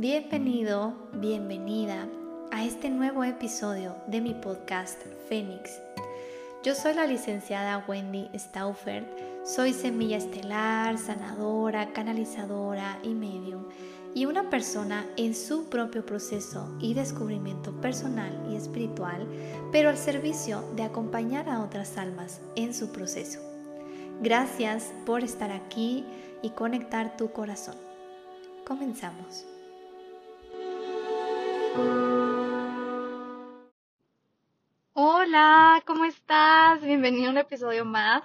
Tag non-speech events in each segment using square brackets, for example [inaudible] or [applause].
Bienvenido, bienvenida a este nuevo episodio de mi podcast Fénix. Yo soy la licenciada Wendy Stauffer, soy semilla estelar, sanadora, canalizadora y medium y una persona en su propio proceso y descubrimiento personal y espiritual, pero al servicio de acompañar a otras almas en su proceso. Gracias por estar aquí y conectar tu corazón. Comenzamos. Hola, ¿cómo estás? Bienvenido a un episodio más.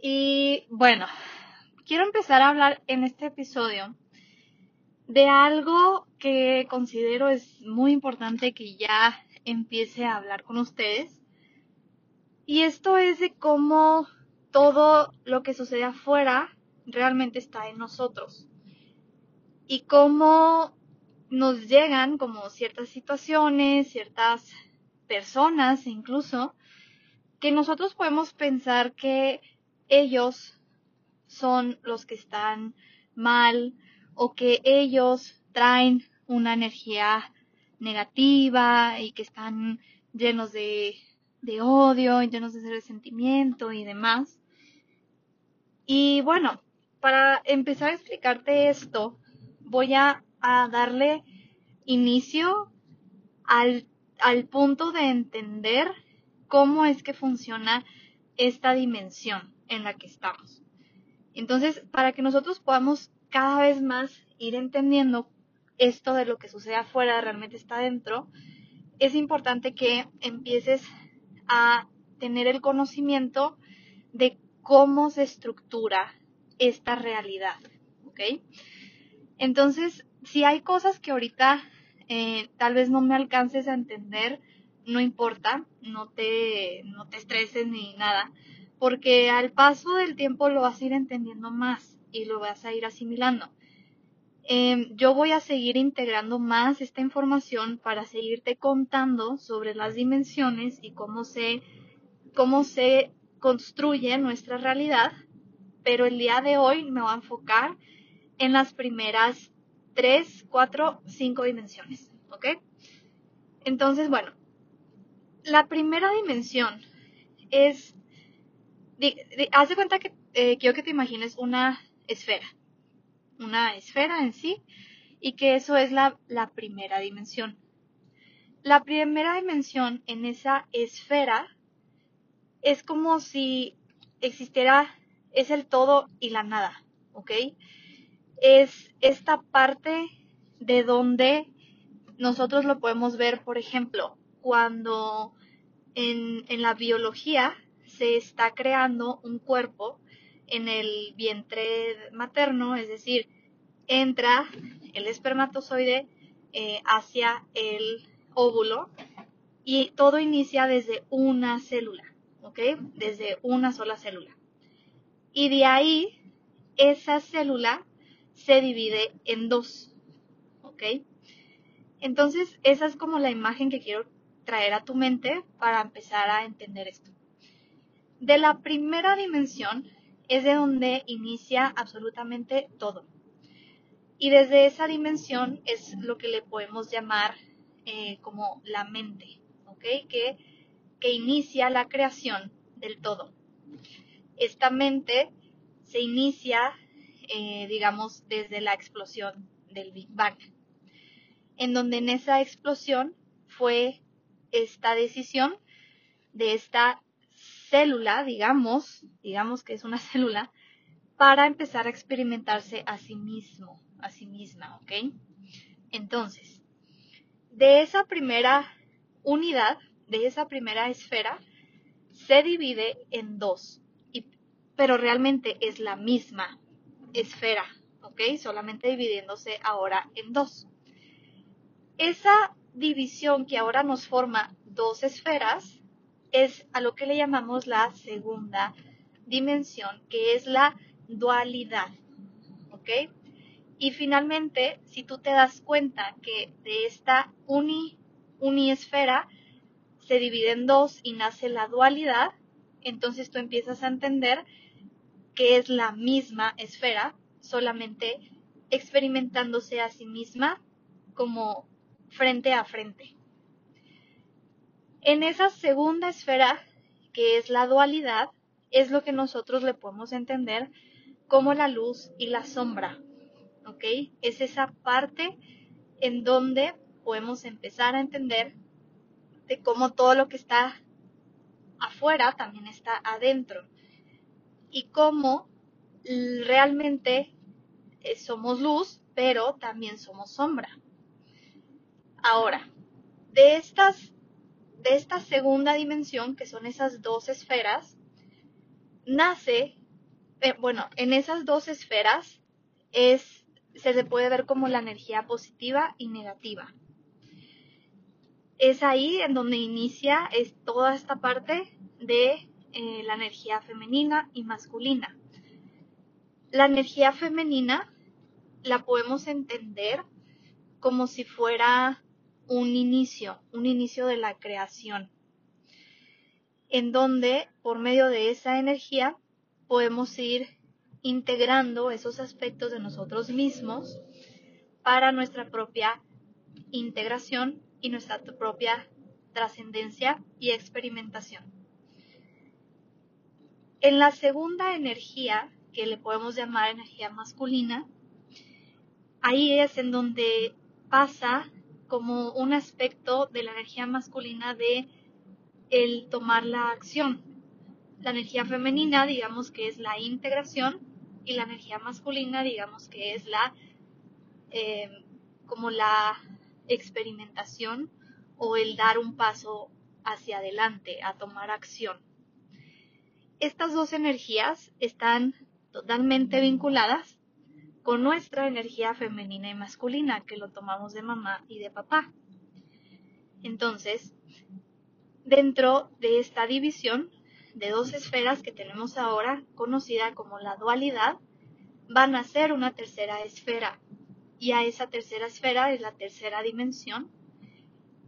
Y bueno, quiero empezar a hablar en este episodio de algo que considero es muy importante que ya empiece a hablar con ustedes. Y esto es de cómo todo lo que sucede afuera realmente está en nosotros. Y cómo nos llegan como ciertas situaciones, ciertas personas incluso, que nosotros podemos pensar que ellos son los que están mal o que ellos traen una energía negativa y que están llenos de, odio, llenos de resentimiento y demás. Y bueno, para empezar a explicarte esto, voy a, darle inicio al, al punto de entender cómo es que funciona esta dimensión en la que estamos. Entonces, para que nosotros podamos cada vez más ir entendiendo esto de lo que sucede afuera realmente está dentro, es importante que empieces a tener el conocimiento de cómo se estructura esta realidad, ¿ok? Entonces, si hay cosas que ahorita eh, tal vez no me alcances a entender, no importa, no te, no te estreses ni nada, porque al paso del tiempo lo vas a ir entendiendo más y lo vas a ir asimilando. Em, yo voy a seguir integrando más esta información para seguirte contando sobre las dimensiones y cómo se, cómo se construye nuestra realidad, pero el día de hoy me voy a enfocar en las primeras tres, cuatro, cinco dimensiones, ¿ok? Entonces, bueno, la primera dimensión es, haz de cuenta que eh, quiero que te imagines una esfera, una esfera en sí, y que eso es la, la primera dimensión. La primera dimensión en esa esfera es como si existiera, es el todo y la nada, ¿ok? Es esta parte de donde nosotros lo podemos ver, por ejemplo, cuando en, en la biología se está creando un cuerpo en el vientre materno, es decir, entra el espermatozoide eh, hacia el óvulo y todo inicia desde una célula, ¿ok? Desde una sola célula. Y de ahí, esa célula se divide en dos, ¿ok? Entonces, esa es como la imagen que quiero traer a tu mente para empezar a entender esto. De la primera dimensión es de donde inicia absolutamente todo. Y desde esa dimensión es lo que le podemos llamar eh, como la mente, ¿ok? Que, que inicia la creación del todo. Esta mente se inicia, eh, digamos, desde la explosión del Big Bang, en donde en esa explosión fue esta decisión de esta célula, digamos, digamos que es una [laughs] célula, para empezar a experimentarse a sí mismo, a sí misma, ¿ok? Entonces, de esa primera unidad, de esa primera esfera, se divide en dos, pero realmente es la misma esfera, ¿ok? Solamente dividiéndose ahora en dos. Esa división que ahora nos forma dos esferas es a lo que le llamamos la segunda dimensión, que es la dualidad. ¿Ok? Y finalmente, si tú te das cuenta que de esta uni, uniesfera se divide en dos y nace la dualidad, entonces tú empiezas a entender que es la misma esfera, solamente experimentándose a sí misma como frente a frente. En esa segunda esfera, que es la dualidad, es lo que nosotros le podemos entender como la luz y la sombra. ¿Ok? Es esa parte en donde podemos empezar a entender de cómo todo lo que está afuera también está adentro y cómo realmente eh, somos luz, pero también somos sombra. Ahora, de estas de esta segunda dimensión, que son esas dos esferas, nace, eh, bueno, en esas dos esferas es, se le puede ver como la energía positiva y negativa. Es ahí en donde inicia es toda esta parte de eh, la energía femenina y masculina. La energía femenina la podemos entender como si fuera un inicio, un inicio de la creación, en donde por medio de esa energía podemos ir integrando esos aspectos de nosotros mismos para nuestra propia integración y nuestra propia trascendencia y experimentación. En la segunda energía, que le podemos llamar energía masculina, ahí es en donde pasa como un aspecto de la energía masculina de el tomar la acción. La energía femenina, digamos que es la integración, y la energía masculina, digamos que es la eh, como la experimentación o el dar un paso hacia adelante, a tomar acción. Estas dos energías están totalmente vinculadas con nuestra energía femenina y masculina, que lo tomamos de mamá y de papá. Entonces, dentro de esta división de dos esferas que tenemos ahora, conocida como la dualidad, van a ser una tercera esfera. Y a esa tercera esfera es la tercera dimensión,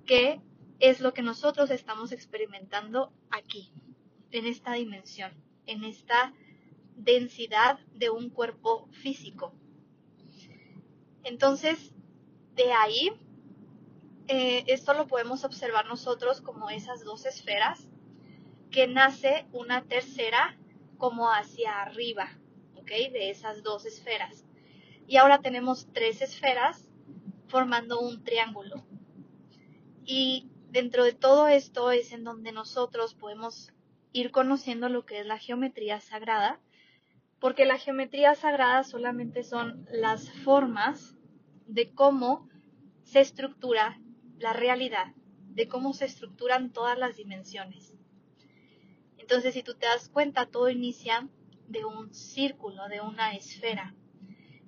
que es lo que nosotros estamos experimentando aquí, en esta dimensión, en esta densidad de un cuerpo físico. Entonces, de ahí, eh, esto lo podemos observar nosotros como esas dos esferas, que nace una tercera como hacia arriba, ¿ok? De esas dos esferas. Y ahora tenemos tres esferas formando un triángulo. Y dentro de todo esto es en donde nosotros podemos ir conociendo lo que es la geometría sagrada, porque la geometría sagrada solamente son las formas de cómo se estructura la realidad, de cómo se estructuran todas las dimensiones. Entonces, si tú te das cuenta, todo inicia de un círculo, de una esfera.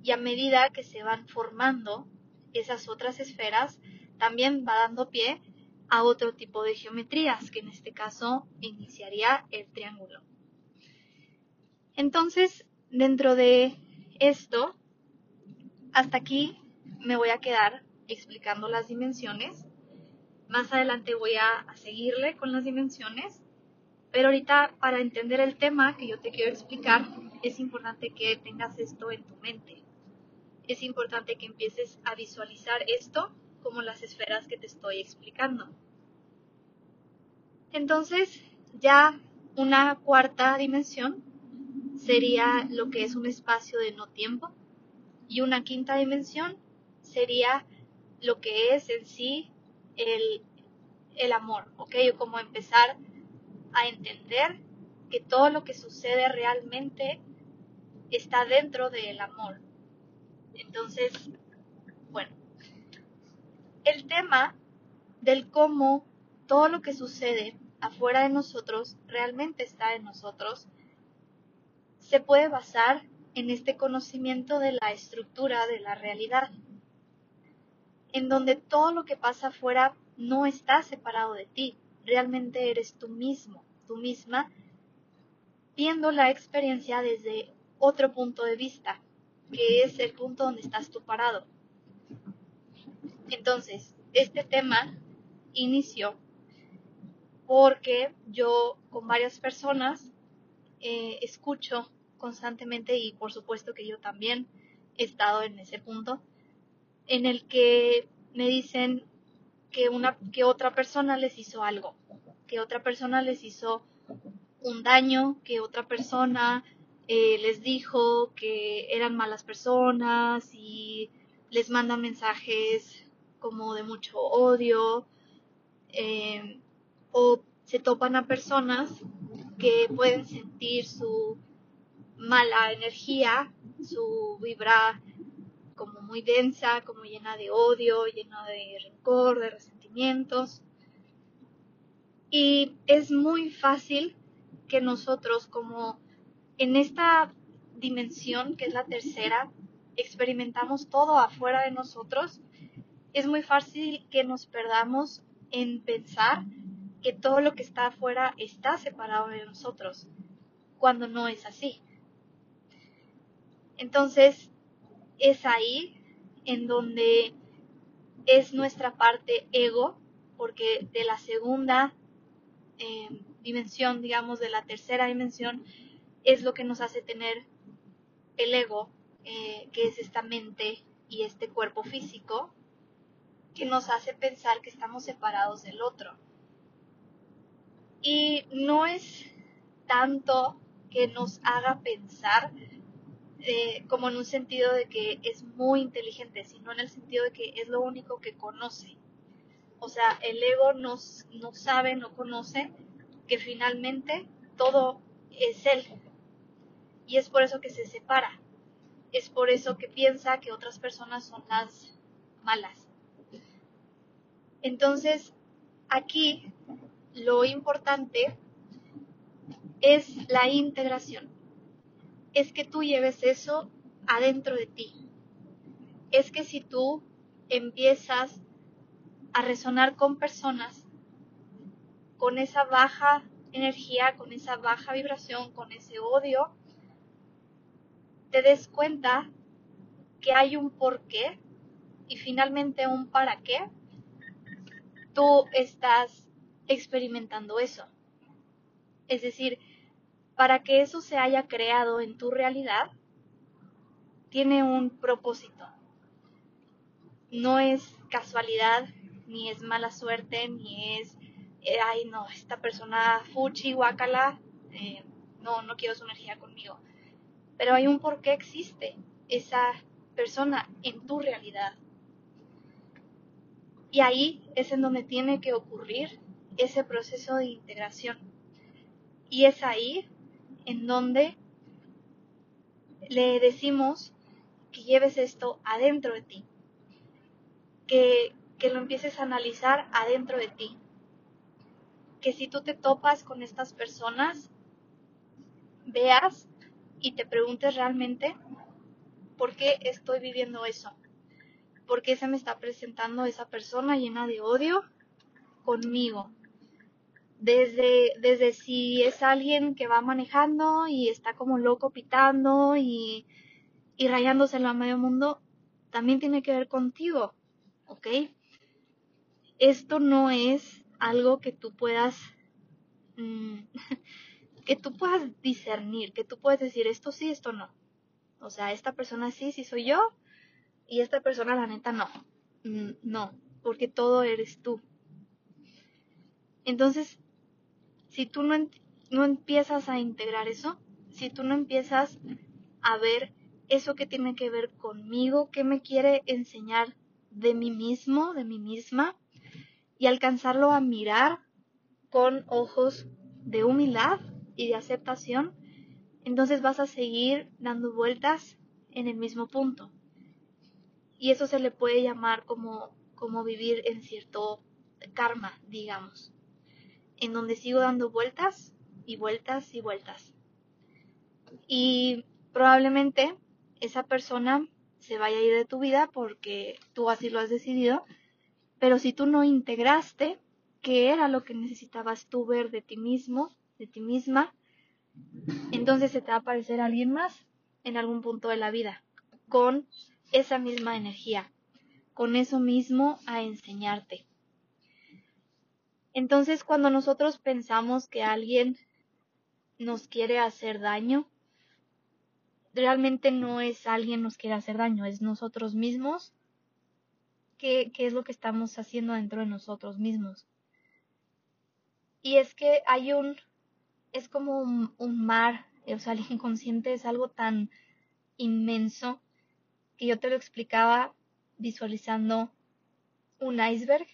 Y a medida que se van formando esas otras esferas, también va dando pie a otro tipo de geometrías, que en este caso iniciaría el triángulo. Entonces, dentro de esto, hasta aquí me voy a quedar explicando las dimensiones. Más adelante voy a, seguirle con las dimensiones, pero ahorita para entender el tema que yo te quiero explicar, es importante que tengas esto en tu mente. Es importante que empieces a visualizar esto como las esferas que te estoy explicando. Entonces, ya una cuarta dimensión sería lo que es un espacio de no tiempo y una quinta dimensión sería lo que es en sí el, el amor, ¿ok? O como empezar a entender que todo lo que sucede realmente está dentro del amor. Entonces, bueno, el tema del cómo todo lo que sucede afuera de nosotros realmente está en nosotros se puede basar en este conocimiento de la estructura de la realidad, en donde todo lo que pasa afuera no está separado de ti, realmente eres tú mismo, tú misma, viendo la experiencia desde otro punto de vista, que es el punto donde estás tú parado. Entonces, este tema inició porque yo con varias personas eh, escucho constantemente y por supuesto que yo también he estado en ese punto en el que me dicen que una que otra persona les hizo algo, que otra persona les hizo un daño, que otra persona eh, les dijo que eran malas personas y les manda mensajes como de mucho odio eh, o se topan a personas que pueden sentir su mala energía, su vibra como muy densa, como llena de odio, llena de rencor, de resentimientos. Y es muy fácil que nosotros como en esta dimensión, que es la tercera, experimentamos todo afuera de nosotros, es muy fácil que nos perdamos en pensar que todo lo que está afuera está separado de nosotros, cuando no es así. Entonces, es ahí en donde es nuestra parte ego, porque de la segunda eh, dimensión, digamos, de la tercera dimensión, es lo que nos hace tener el ego, eh, que es esta mente y este cuerpo físico, que nos hace pensar que estamos separados del otro. Y no es tanto que nos haga pensar eh, como en un sentido de que es muy inteligente, sino en el sentido de que es lo único que conoce. O sea, el ego no sabe, no conoce que finalmente todo es él, y es por eso que se separa. Es por eso que piensa que otras personas son las malas. Entonces, aquí lo importante es la integración. Es que tú lleves eso adentro de ti. Es que si tú empiezas a resonar con personas con esa baja energía, con esa baja vibración, con ese odio, te des cuenta que hay un por qué y finalmente un para qué, tú estás experimentando eso. Es decir, para que eso se haya creado en tu realidad, tiene un propósito. No es casualidad, ni es mala suerte, ni es, eh, ay no, esta persona fuchi, guacala, eh, no, no quiero su energía conmigo pero hay un por qué existe esa persona en tu realidad. Y ahí es en donde tiene que ocurrir ese proceso de integración. Y es ahí en donde le decimos que lleves esto adentro de ti, que, que lo empieces a analizar adentro de ti, que si tú te topas con estas personas, veas y te preguntes realmente por qué estoy viviendo eso. ¿Por qué se me está presentando esa persona llena de odio conmigo? Desde, desde si es alguien que va manejando y está como loco pitando y, y rayándoselo a medio mundo, también tiene que ver contigo, ¿ok? Esto no es algo que tú puedas mm, [laughs] que tú puedas discernir, que tú puedes decir esto sí, esto no. O sea, esta persona sí, sí soy yo, y esta persona la neta no. Mm, no, porque todo eres tú. Entonces, si tú no, no empiezas a integrar eso, si tú no empiezas a ver eso que tiene que ver conmigo, qué me quiere enseñar de mí mismo, de mí misma, y alcanzarlo a mirar con ojos de humildad, y de aceptación, entonces vas a seguir dando vueltas en el mismo punto. Y eso se le puede llamar como, como vivir en cierto karma, digamos, en donde sigo dando vueltas y vueltas y vueltas. Y probablemente esa persona se vaya a ir de tu vida porque tú así lo has decidido, pero si tú no integraste qué era lo que necesitabas tú ver de ti mismo, de ti misma, entonces se te va a aparecer alguien más en algún punto de la vida, con esa misma energía, con eso mismo a enseñarte. Entonces cuando nosotros pensamos que alguien nos quiere hacer daño, realmente no es alguien nos quiere hacer daño, es nosotros mismos. ¿Qué, qué es lo que estamos haciendo dentro de nosotros mismos? Y es que hay un, es como un, un mar, o sea, el inconsciente es algo tan inmenso que yo te lo explicaba visualizando un iceberg.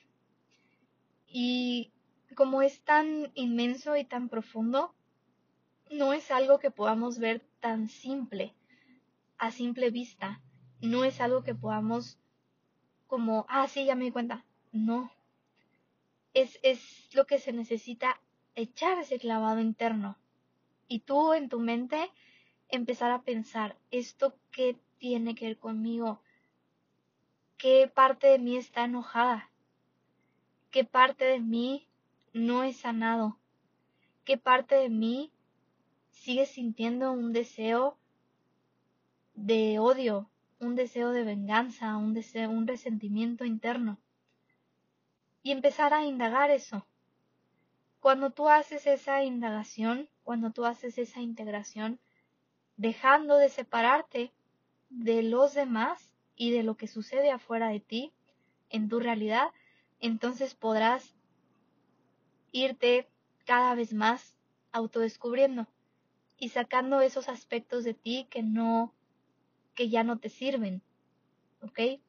Y como es tan inmenso y tan profundo, no es algo que podamos ver tan simple, a simple vista. No es algo que podamos como, ah, sí, ya me di cuenta. No. Es, es lo que se necesita echar ese clavado interno. Y tú en tu mente empezar a pensar, ¿esto qué tiene que ver conmigo? ¿Qué parte de mí está enojada? ¿Qué parte de mí no es sanado? ¿Qué parte de mí sigue sintiendo un deseo de odio, un deseo de venganza, un deseo, un resentimiento interno? Y empezar a indagar eso. Cuando tú haces esa indagación, cuando tú haces esa integración, dejando de separarte de los demás y de lo que sucede afuera de ti, en tu realidad, entonces podrás irte cada vez más autodescubriendo y sacando esos aspectos de ti que no, que ya no te sirven, ¿ok?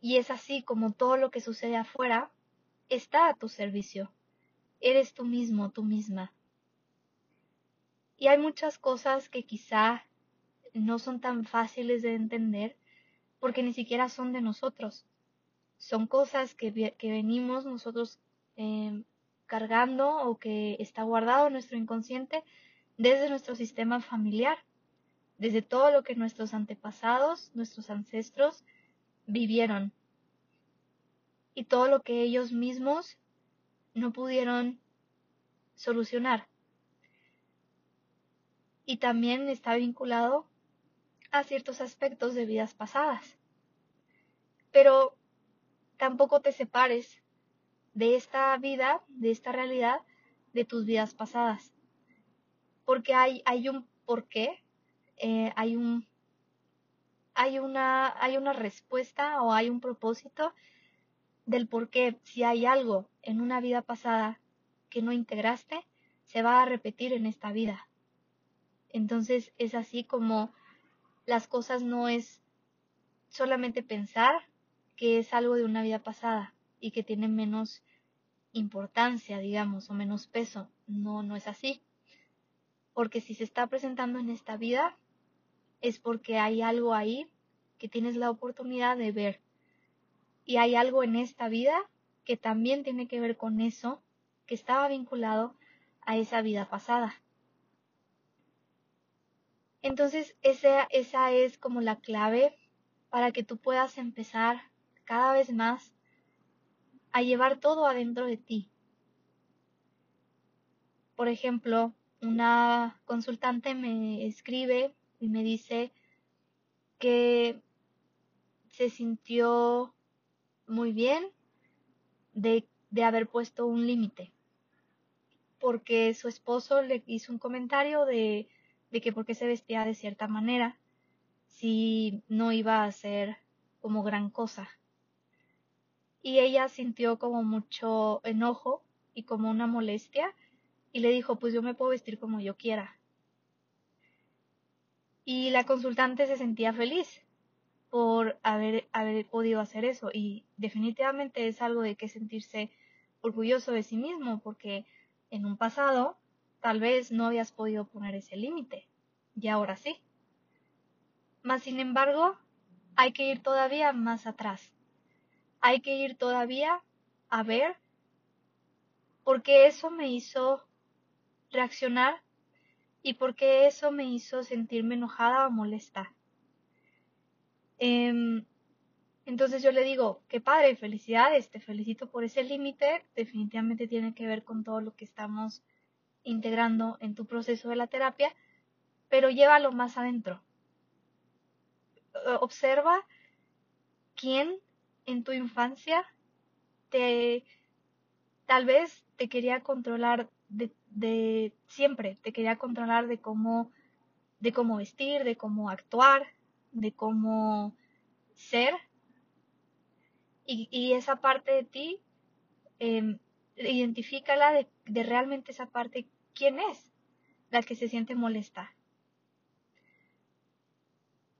Y es así como todo lo que sucede afuera está a tu servicio. Eres tú mismo, tú misma. Y hay muchas cosas que quizá no son tan fáciles de entender porque ni siquiera son de nosotros. Son cosas que, venimos nosotros em, cargando o que está guardado nuestro inconsciente desde nuestro sistema familiar, desde todo lo que nuestros antepasados, nuestros ancestros vivieron y todo lo que ellos mismos no pudieron solucionar. Y también está vinculado a ciertos aspectos de vidas pasadas. Pero tampoco te separes de esta vida, de esta realidad, de tus vidas pasadas. Porque hay, hay un porqué, eh, hay un hay una, hay una respuesta o hay un propósito del por qué si hay algo en una vida pasada que no integraste, se va a repetir en esta vida. Entonces es así como las cosas no es solamente pensar que es algo de una vida pasada, y que tiene menos importancia, digamos, o menos peso. No, no es así. Porque si se está presentando en esta vida, es porque hay algo ahí que tienes la oportunidad de ver. Y hay algo en esta vida que también tiene que ver con eso, que estaba vinculado a esa vida pasada. Entonces, esa, esa es como la clave para que tú puedas empezar cada vez más a llevar todo adentro de ti. Por ejemplo, una consultante me escribe y me dice que se sintió muy bien de, haber puesto un límite, porque su esposo le hizo un comentario de, de que porque se vestía de cierta manera, si no iba a ser como gran cosa y ella sintió como mucho enojo y como una molestia y le dijo, pues yo me puedo vestir como yo quiera. Y la consultante se sentía feliz por haber, haber podido hacer eso y definitivamente es algo de que sentirse orgulloso de sí mismo porque en un pasado tal vez no habías podido poner ese límite y ahora sí. Mas sin embargo, hay que ir todavía más atrás hay que ir todavía a ver porque eso me hizo reaccionar y porque eso me hizo sentirme enojada o molesta. Em, entonces yo le digo, qué padre, felicidades, te felicito por ese límite, definitivamente tiene que ver con todo lo que estamos integrando en tu proceso de la terapia, pero llévalo más adentro. Observa quién en tu infancia te tal vez te quería controlar de, siempre, te quería controlar de cómo de cómo vestir, de cómo actuar, de cómo ser. Y, esa parte de ti, eh, identifícala de, de realmente esa parte, ¿quién es la que se siente molesta?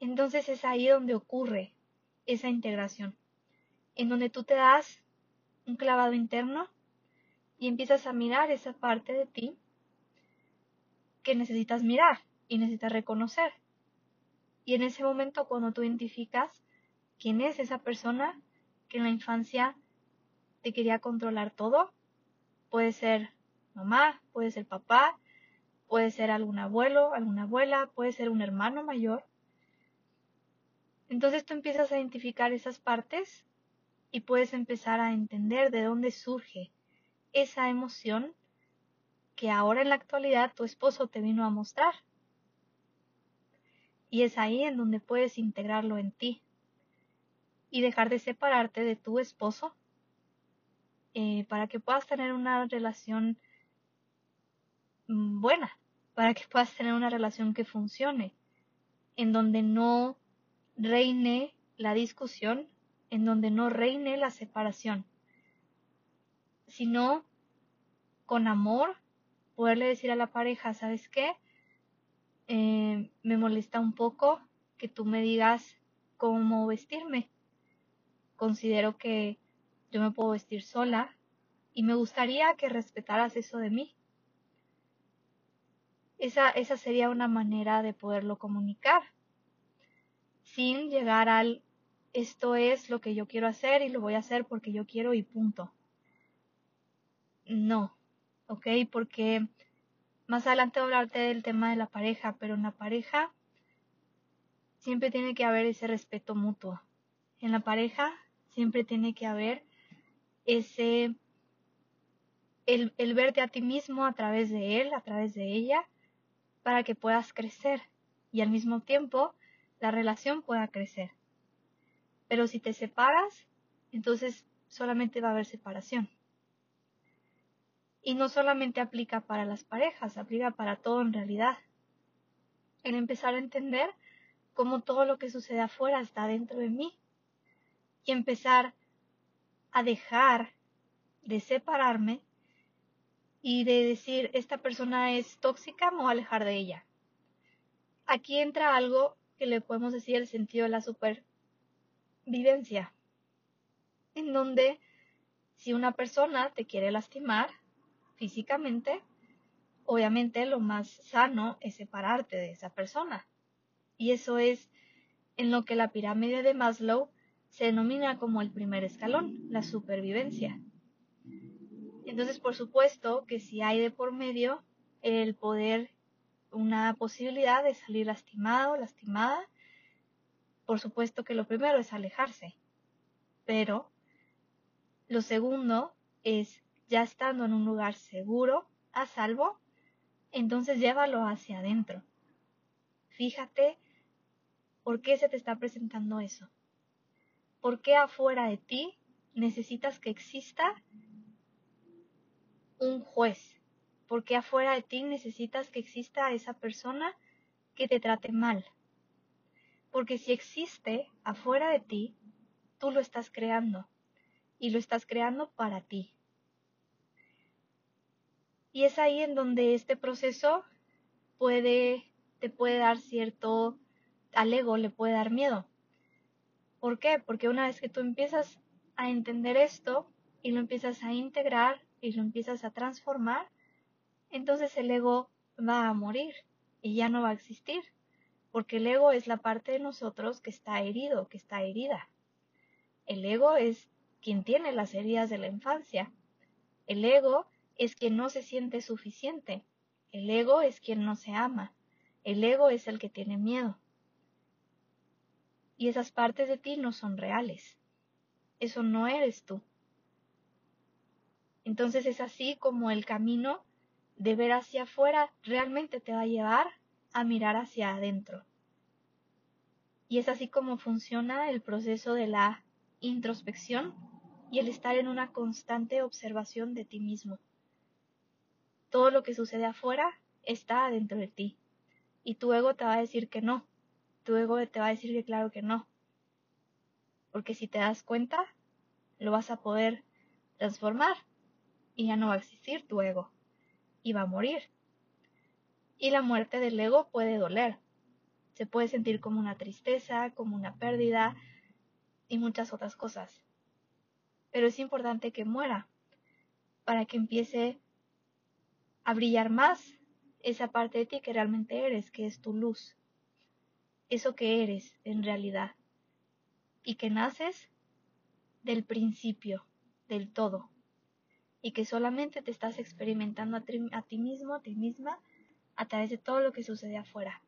Entonces es ahí donde ocurre esa integración, en donde tú te das un clavado interno y empiezas a mirar esa parte de ti que necesitas mirar y necesitas reconocer. Y en ese momento cuando tú identificas quién es esa persona que en la infancia te quería controlar todo, puede ser mamá, puede ser papá, puede ser algún abuelo, alguna abuela, puede ser un hermano mayor, entonces tú empiezas a identificar esas partes y puedes empezar a entender de dónde surge esa emoción que ahora en la actualidad tu esposo te vino a mostrar. Y es ahí en donde puedes integrarlo en ti y dejar de separarte de tu esposo eh, para que puedas tener una relación mm, buena, para que puedas tener una relación que funcione, en donde no reine la discusión, en donde no reine la separación, sino con amor poderle decir a la pareja, ¿sabes qué? Eh, me molesta un poco que tú me digas cómo vestirme. Considero que yo me puedo vestir sola y me gustaría que respetaras eso de mí. Esa, esa sería una manera de poderlo comunicar sin llegar al esto es lo que yo quiero hacer y lo voy a hacer porque yo quiero y punto. No, ¿ok? Porque más adelante voy a hablarte del tema de la pareja, pero en la pareja siempre tiene que haber ese respeto mutuo. En la pareja siempre tiene que haber ese, el, el verte a ti mismo a través de él, a través de ella, para que puedas crecer y al mismo tiempo la relación pueda crecer. Pero si te separas, entonces solamente va a haber separación. Y no solamente aplica para las parejas, aplica para todo en realidad. El empezar a entender cómo todo lo que sucede afuera está dentro de mí. Y empezar a dejar de separarme y de decir, esta persona es tóxica, me voy a alejar de ella. Aquí entra algo que le podemos decir el sentido de la supervivencia, en donde si una persona te quiere lastimar físicamente, obviamente lo más sano es separarte de esa persona. Y eso es en lo que la pirámide de Maslow se denomina como el primer escalón, la supervivencia. Entonces, por supuesto que si hay de por medio el poder una posibilidad de salir lastimado, lastimada, por supuesto que lo primero es alejarse. Pero lo segundo es, ya estando en un lugar seguro, a salvo, entonces llévalo hacia adentro. Fíjate por qué se te está presentando eso. ¿Por qué afuera de ti necesitas que exista un juez? porque afuera de ti necesitas que exista esa persona que te trate mal. Porque si existe afuera de ti, tú lo estás creando y lo estás creando para ti. Y es ahí en donde este proceso puede, te puede dar cierto, al ego le puede dar miedo. ¿Por qué? Porque una vez que tú empiezas a entender esto y lo empiezas a integrar y lo empiezas a transformar, entonces el ego va a morir y ya no va a existir, porque el ego es la parte de nosotros que está herido, que está herida. El ego es quien tiene las heridas de la infancia. El ego es quien no se siente suficiente. El ego es quien no se ama. El ego es el que tiene miedo. Y esas partes de ti no son reales. Eso no eres tú. Entonces es así como el camino de ver hacia afuera realmente te va a llevar a mirar hacia adentro. Y es así como funciona el proceso de la introspección y el estar en una constante observación de ti mismo. Todo lo que sucede afuera está dentro de ti. Y tu ego te va a decir que no. Tu ego te va a decir que claro que no. Porque si te das cuenta, lo vas a poder transformar y ya no va a existir tu ego y va a morir. Y la muerte del ego puede doler. Se puede sentir como una tristeza, como una pérdida y muchas otras cosas. Pero es importante que muera para que empiece a brillar más esa parte de ti que realmente eres, que es tu luz. Eso que eres en realidad. Y que naces del principio, del todo. Y que solamente te estás experimentando a ti, mismo, a ti misma, a través de todo lo que sucede afuera.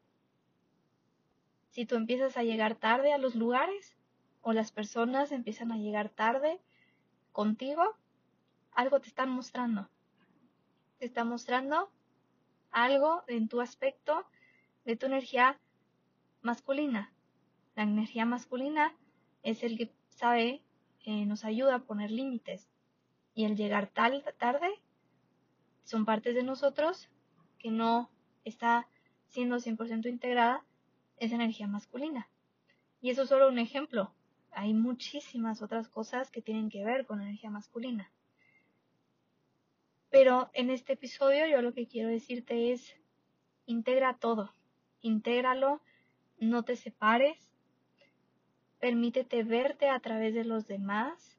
Si tú empiezas a llegar tarde a los lugares, o las personas empiezan a llegar tarde contigo, algo te están mostrando. Te está mostrando algo en tu aspecto de tu energía masculina. La energía masculina es el que sabe, eh, nos ayuda a poner límites. Y el llegar tal, tarde son partes de nosotros que no está siendo 100% integrada esa energía masculina. Y eso es solo un ejemplo. Hay muchísimas otras cosas que tienen que ver con energía masculina. Pero en este episodio yo lo que quiero decirte es, integra todo, intégralo, no te separes, permítete verte a través de los demás,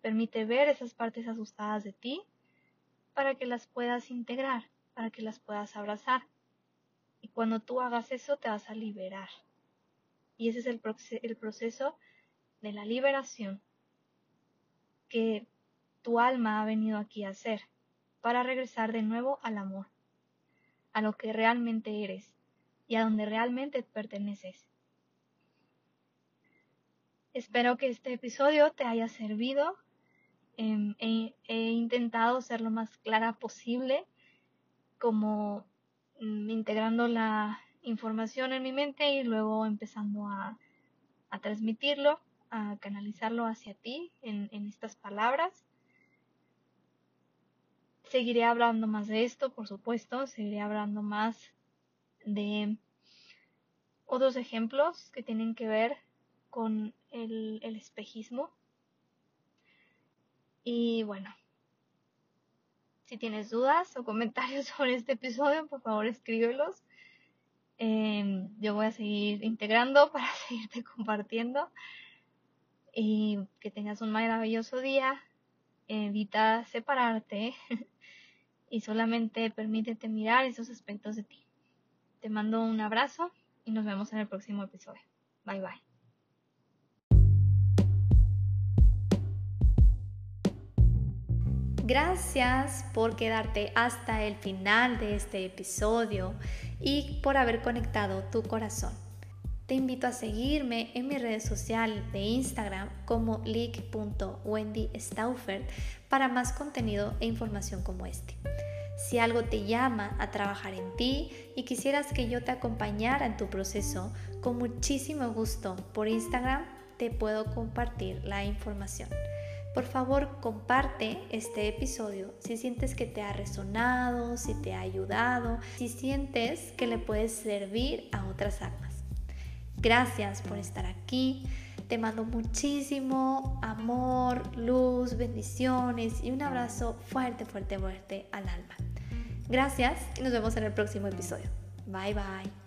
permite ver esas partes asustadas de ti para que las puedas integrar, para que las puedas abrazar. Y cuando tú hagas eso te vas a liberar. Y ese es el, el proceso de la liberación que tu alma ha venido aquí a hacer para regresar de nuevo al amor, a lo que realmente eres y a donde realmente perteneces. Espero que este episodio te haya servido. Em, he, intentado ser lo más clara posible, como mm, integrando la información en mi mente y luego empezando a, transmitirlo, a canalizarlo hacia ti en estas palabras. Seguiré hablando más de esto, por supuesto, seguiré hablando más de otros ejemplos que tienen que ver con el, espejismo. Y bueno, si tienes dudas o comentarios [laughs] sobre este episodio, por favor escríbelos. Em, yo voy a seguir integrando [laughs] para seguirte compartiendo. Y que tengas un maravilloso día. Evita separarte. [laughs] y solamente permítete mirar esos aspectos de ti. Te mando un abrazo y nos vemos en el próximo episodio. Bye bye. Gracias por quedarte hasta el final de este episodio y por haber conectado tu corazón. Te invito a seguirme en mis redes sociales de Instagram como leak.wendystauffer para más contenido e información como este. Si algo te llama a trabajar en ti y quisieras que yo te acompañara en tu proceso, con muchísimo gusto por Instagram te puedo compartir la información. Por favor, comparte este episodio si sientes que te ha resonado, si te ha ayudado, si sientes que le puedes servir a otras almas. Gracias por estar aquí. Te mando muchísimo amor, luz, bendiciones y un abrazo fuerte, fuerte, fuerte al alma. Gracias y nos vemos en el próximo episodio. Bye bye.